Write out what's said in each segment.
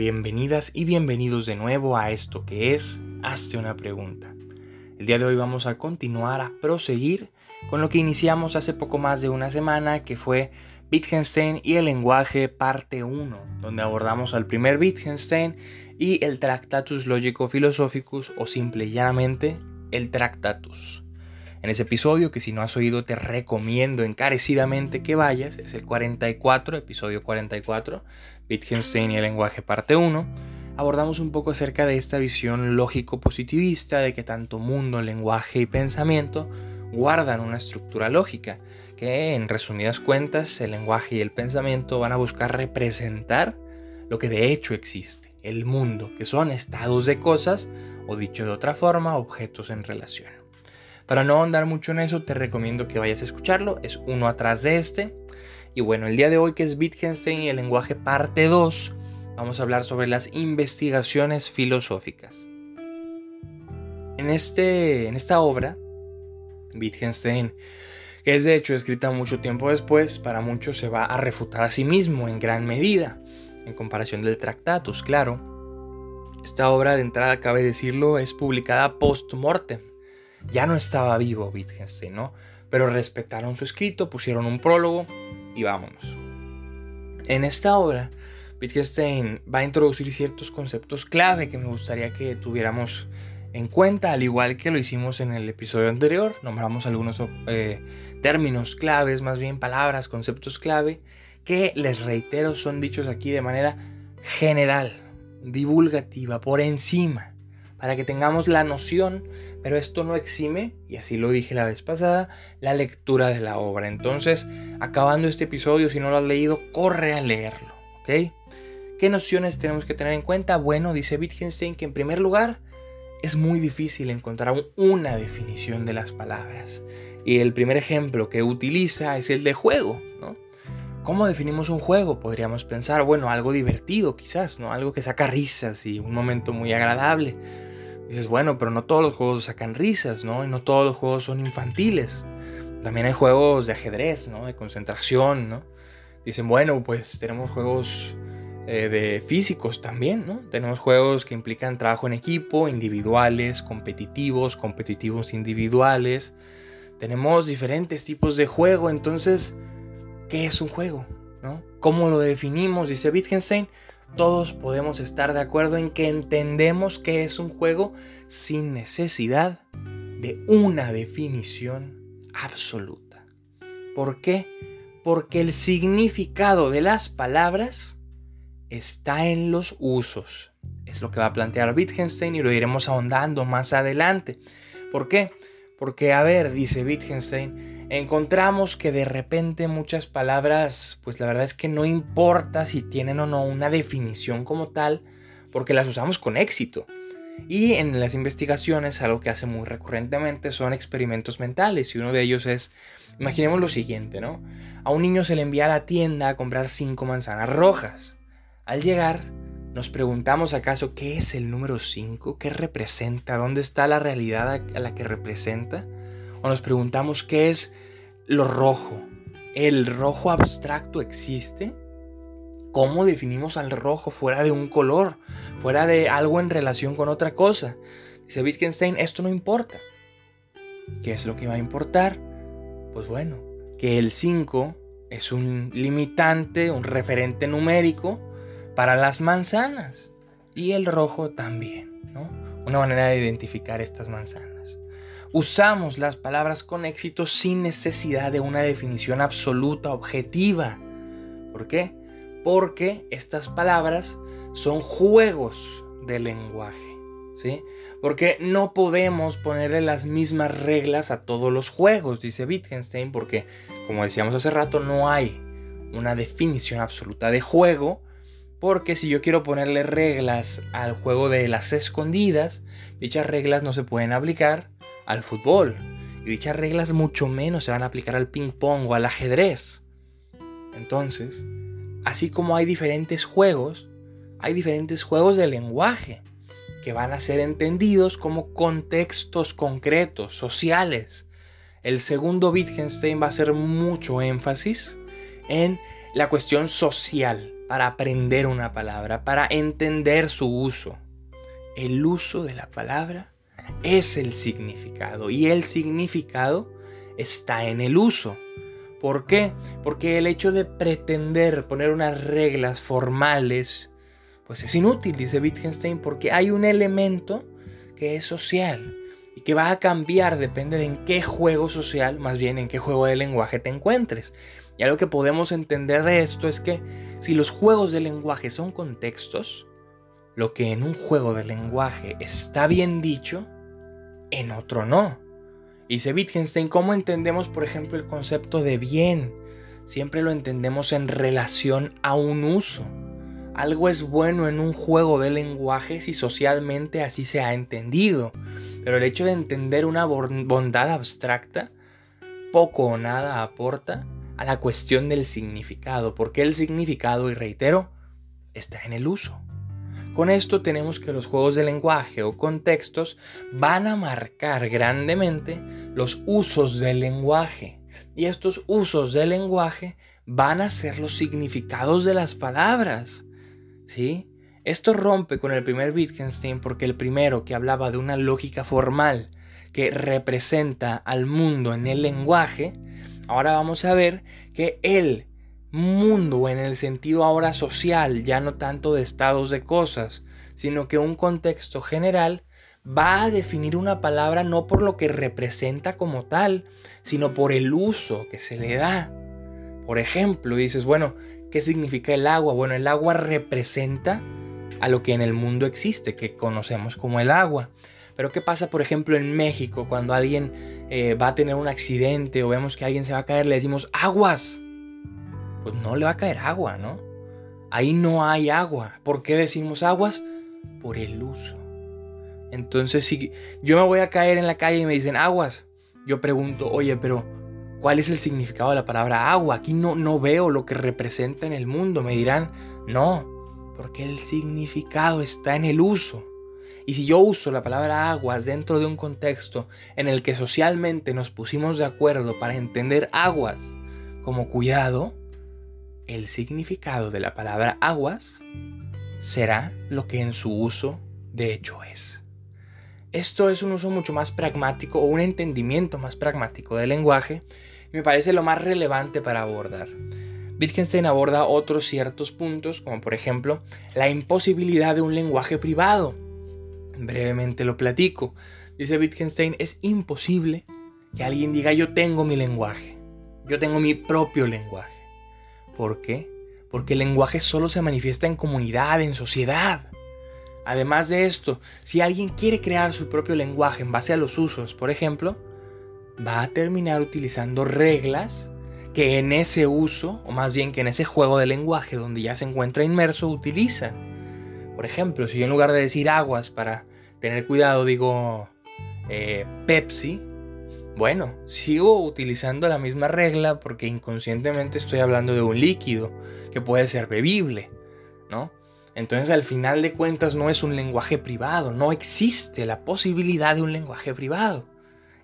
bienvenidas y bienvenidos de nuevo a esto que es Hazte una pregunta. El día de hoy vamos a continuar a proseguir con lo que iniciamos hace poco más de una semana, que fue Wittgenstein y el lenguaje parte 1, donde abordamos al primer Wittgenstein y el Tractatus Logico Philosophicus o simple y llanamente el Tractatus. En ese episodio, que si no has oído te recomiendo encarecidamente que vayas, es el 44, episodio 44, Wittgenstein y el lenguaje parte 1, abordamos un poco acerca de esta visión lógico-positivista de que tanto mundo, lenguaje y pensamiento guardan una estructura lógica, que en resumidas cuentas el lenguaje y el pensamiento van a buscar representar lo que de hecho existe, el mundo, que son estados de cosas o dicho de otra forma, objetos en relación. Para no andar mucho en eso, te recomiendo que vayas a escucharlo. Es uno atrás de este. Y bueno, el día de hoy que es Wittgenstein y el lenguaje parte 2, vamos a hablar sobre las investigaciones filosóficas. En, este, en esta obra, Wittgenstein, que es de hecho escrita mucho tiempo después, para muchos se va a refutar a sí mismo en gran medida, en comparación del Tractatus, claro. Esta obra, de entrada, cabe decirlo, es publicada post-mortem, ya no estaba vivo Wittgenstein, ¿no? Pero respetaron su escrito, pusieron un prólogo y vámonos. En esta obra, Wittgenstein va a introducir ciertos conceptos clave que me gustaría que tuviéramos en cuenta, al igual que lo hicimos en el episodio anterior. Nombramos algunos eh, términos claves, más bien palabras, conceptos clave, que les reitero son dichos aquí de manera general, divulgativa, por encima para que tengamos la noción, pero esto no exime, y así lo dije la vez pasada, la lectura de la obra. Entonces, acabando este episodio, si no lo has leído, corre a leerlo, ¿ok? ¿Qué nociones tenemos que tener en cuenta? Bueno, dice Wittgenstein que en primer lugar es muy difícil encontrar una definición de las palabras. Y el primer ejemplo que utiliza es el de juego, ¿no? ¿Cómo definimos un juego? Podríamos pensar, bueno, algo divertido quizás, ¿no? Algo que saca risas y un momento muy agradable dices, bueno, pero no todos los juegos sacan risas, ¿no? Y no todos los juegos son infantiles. También hay juegos de ajedrez, ¿no? De concentración, ¿no? Dicen, bueno, pues tenemos juegos eh, de físicos también, ¿no? Tenemos juegos que implican trabajo en equipo, individuales, competitivos, competitivos individuales. Tenemos diferentes tipos de juego, entonces, ¿qué es un juego? ¿no? ¿Cómo lo definimos? Dice Wittgenstein, todos podemos estar de acuerdo en que entendemos que es un juego sin necesidad de una definición absoluta. ¿Por qué? Porque el significado de las palabras está en los usos. Es lo que va a plantear Wittgenstein y lo iremos ahondando más adelante. ¿Por qué? Porque, a ver, dice Wittgenstein, encontramos que de repente muchas palabras, pues la verdad es que no importa si tienen o no una definición como tal, porque las usamos con éxito. Y en las investigaciones, algo que hace muy recurrentemente son experimentos mentales, y uno de ellos es, imaginemos lo siguiente, ¿no? A un niño se le envía a la tienda a comprar cinco manzanas rojas. Al llegar, nos preguntamos acaso qué es el número 5, qué representa, dónde está la realidad a la que representa. O nos preguntamos qué es lo rojo. ¿El rojo abstracto existe? ¿Cómo definimos al rojo fuera de un color, fuera de algo en relación con otra cosa? Dice Wittgenstein, esto no importa. ¿Qué es lo que va a importar? Pues bueno, que el 5 es un limitante, un referente numérico para las manzanas. Y el rojo también, ¿no? Una manera de identificar estas manzanas. Usamos las palabras con éxito sin necesidad de una definición absoluta, objetiva. ¿Por qué? Porque estas palabras son juegos de lenguaje. ¿Sí? Porque no podemos ponerle las mismas reglas a todos los juegos, dice Wittgenstein, porque, como decíamos hace rato, no hay una definición absoluta de juego, porque si yo quiero ponerle reglas al juego de las escondidas, dichas reglas no se pueden aplicar al fútbol. Y dichas reglas mucho menos se van a aplicar al ping pong o al ajedrez. Entonces, así como hay diferentes juegos, hay diferentes juegos de lenguaje que van a ser entendidos como contextos concretos, sociales. El segundo Wittgenstein va a hacer mucho énfasis en la cuestión social, para aprender una palabra, para entender su uso. El uso de la palabra es el significado y el significado está en el uso. ¿Por qué? Porque el hecho de pretender poner unas reglas formales, pues es inútil, dice Wittgenstein, porque hay un elemento que es social y que va a cambiar, depende de en qué juego social, más bien en qué juego de lenguaje te encuentres. Y algo que podemos entender de esto es que si los juegos de lenguaje son contextos, lo que en un juego de lenguaje está bien dicho, en otro no. Dice Wittgenstein, ¿cómo entendemos, por ejemplo, el concepto de bien? Siempre lo entendemos en relación a un uso. Algo es bueno en un juego de lenguaje si socialmente así se ha entendido. Pero el hecho de entender una bondad abstracta poco o nada aporta a la cuestión del significado, porque el significado, y reitero, está en el uso. Con esto tenemos que los juegos de lenguaje o contextos van a marcar grandemente los usos del lenguaje. Y estos usos del lenguaje van a ser los significados de las palabras. ¿Sí? Esto rompe con el primer Wittgenstein porque el primero que hablaba de una lógica formal que representa al mundo en el lenguaje, ahora vamos a ver que él mundo en el sentido ahora social, ya no tanto de estados de cosas, sino que un contexto general va a definir una palabra no por lo que representa como tal, sino por el uso que se le da. Por ejemplo, dices, bueno, ¿qué significa el agua? Bueno, el agua representa a lo que en el mundo existe, que conocemos como el agua. Pero ¿qué pasa, por ejemplo, en México cuando alguien eh, va a tener un accidente o vemos que alguien se va a caer, le decimos aguas? Pues no le va a caer agua, ¿no? Ahí no hay agua. ¿Por qué decimos aguas? Por el uso. Entonces, si yo me voy a caer en la calle y me dicen aguas, yo pregunto, oye, pero ¿cuál es el significado de la palabra agua? Aquí no, no veo lo que representa en el mundo. Me dirán, no, porque el significado está en el uso. Y si yo uso la palabra aguas dentro de un contexto en el que socialmente nos pusimos de acuerdo para entender aguas como cuidado, el significado de la palabra aguas será lo que en su uso de hecho es. Esto es un uso mucho más pragmático o un entendimiento más pragmático del lenguaje me parece lo más relevante para abordar. Wittgenstein aborda otros ciertos puntos, como por ejemplo la imposibilidad de un lenguaje privado. Brevemente lo platico. Dice Wittgenstein, es imposible que alguien diga yo tengo mi lenguaje, yo tengo mi propio lenguaje. ¿Por qué? Porque el lenguaje solo se manifiesta en comunidad, en sociedad. Además de esto, si alguien quiere crear su propio lenguaje en base a los usos, por ejemplo, va a terminar utilizando reglas que en ese uso, o más bien que en ese juego de lenguaje donde ya se encuentra inmerso, utiliza. Por ejemplo, si yo en lugar de decir aguas para tener cuidado digo eh, Pepsi, bueno, sigo utilizando la misma regla porque inconscientemente estoy hablando de un líquido que puede ser bebible, ¿no? Entonces al final de cuentas no es un lenguaje privado, no existe la posibilidad de un lenguaje privado.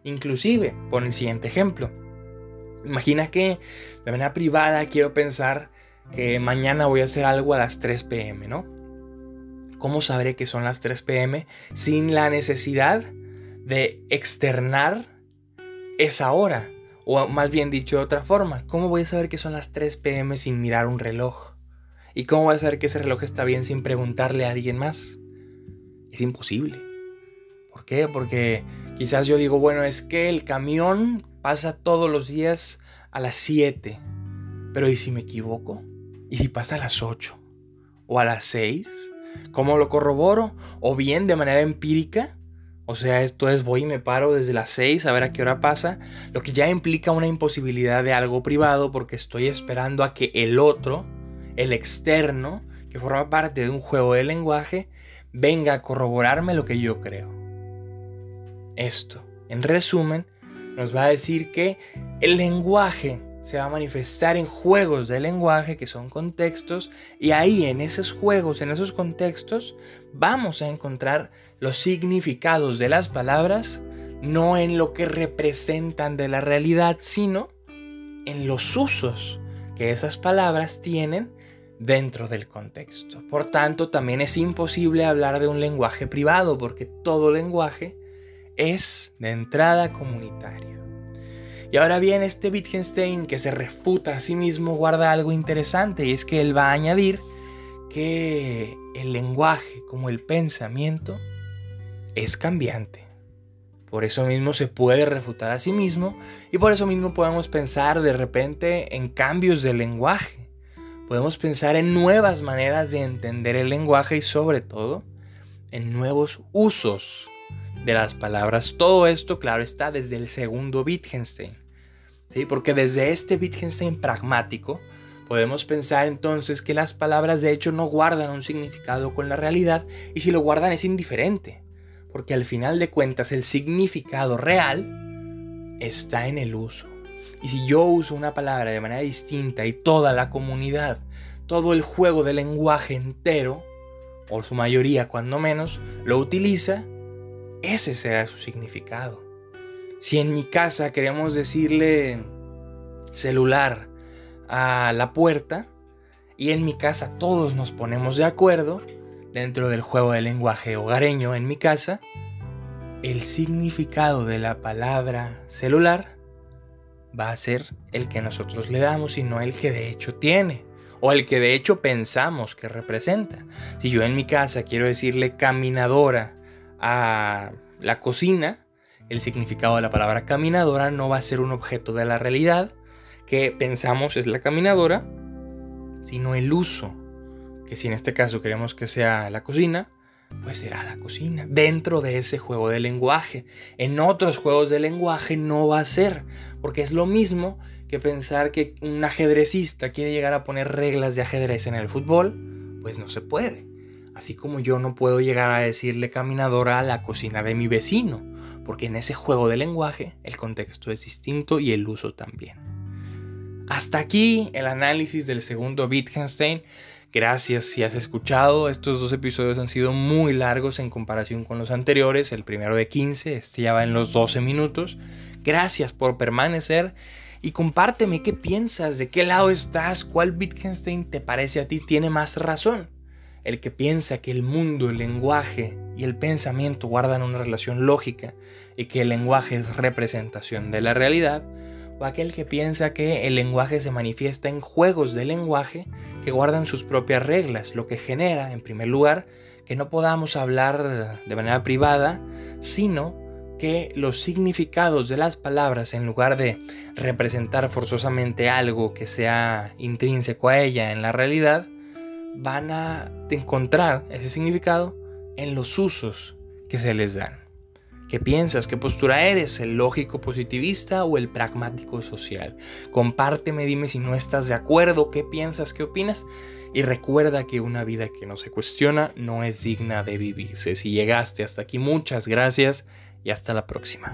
Inclusive, pon el siguiente ejemplo. Imagina que de manera privada quiero pensar que mañana voy a hacer algo a las 3 pm, ¿no? ¿Cómo sabré que son las 3 pm sin la necesidad de externar esa hora. O más bien dicho de otra forma, ¿cómo voy a saber que son las 3 pm sin mirar un reloj? ¿Y cómo voy a saber que ese reloj está bien sin preguntarle a alguien más? Es imposible. ¿Por qué? Porque quizás yo digo, bueno, es que el camión pasa todos los días a las 7. Pero ¿y si me equivoco? ¿Y si pasa a las 8? ¿O a las 6? ¿Cómo lo corroboro? ¿O bien de manera empírica? O sea, esto es voy y me paro desde las 6 a ver a qué hora pasa, lo que ya implica una imposibilidad de algo privado porque estoy esperando a que el otro, el externo, que forma parte de un juego de lenguaje, venga a corroborarme lo que yo creo. Esto, en resumen, nos va a decir que el lenguaje se va a manifestar en juegos de lenguaje que son contextos y ahí en esos juegos, en esos contextos, vamos a encontrar los significados de las palabras no en lo que representan de la realidad, sino en los usos que esas palabras tienen dentro del contexto. Por tanto, también es imposible hablar de un lenguaje privado porque todo lenguaje es de entrada comunitario. Y ahora bien, este Wittgenstein que se refuta a sí mismo guarda algo interesante y es que él va a añadir que el lenguaje como el pensamiento es cambiante. Por eso mismo se puede refutar a sí mismo y por eso mismo podemos pensar de repente en cambios de lenguaje. Podemos pensar en nuevas maneras de entender el lenguaje y sobre todo en nuevos usos de las palabras. Todo esto, claro, está desde el segundo Wittgenstein. ¿sí? Porque desde este Wittgenstein pragmático podemos pensar entonces que las palabras de hecho no guardan un significado con la realidad y si lo guardan es indiferente porque al final de cuentas el significado real está en el uso. Y si yo uso una palabra de manera distinta y toda la comunidad, todo el juego de lenguaje entero, o su mayoría cuando menos, lo utiliza, ese será su significado. Si en mi casa queremos decirle celular a la puerta, y en mi casa todos nos ponemos de acuerdo, dentro del juego de lenguaje hogareño en mi casa, el significado de la palabra celular va a ser el que nosotros le damos y no el que de hecho tiene o el que de hecho pensamos que representa. Si yo en mi casa quiero decirle caminadora a la cocina, el significado de la palabra caminadora no va a ser un objeto de la realidad que pensamos es la caminadora, sino el uso que si en este caso queremos que sea la cocina, pues será la cocina, dentro de ese juego de lenguaje. En otros juegos de lenguaje no va a ser, porque es lo mismo que pensar que un ajedrecista quiere llegar a poner reglas de ajedrez en el fútbol, pues no se puede. Así como yo no puedo llegar a decirle caminadora a la cocina de mi vecino, porque en ese juego de lenguaje el contexto es distinto y el uso también. Hasta aquí el análisis del segundo Wittgenstein. Gracias si has escuchado. Estos dos episodios han sido muy largos en comparación con los anteriores. El primero de 15, este ya va en los 12 minutos. Gracias por permanecer y compárteme qué piensas, de qué lado estás, cuál Wittgenstein te parece a ti tiene más razón. El que piensa que el mundo, el lenguaje y el pensamiento guardan una relación lógica y que el lenguaje es representación de la realidad o aquel que piensa que el lenguaje se manifiesta en juegos de lenguaje que guardan sus propias reglas, lo que genera, en primer lugar, que no podamos hablar de manera privada, sino que los significados de las palabras, en lugar de representar forzosamente algo que sea intrínseco a ella en la realidad, van a encontrar ese significado en los usos que se les dan. ¿Qué piensas? ¿Qué postura eres? ¿El lógico positivista o el pragmático social? Compárteme, dime si no estás de acuerdo, qué piensas, qué opinas. Y recuerda que una vida que no se cuestiona no es digna de vivirse. Si llegaste hasta aquí, muchas gracias y hasta la próxima.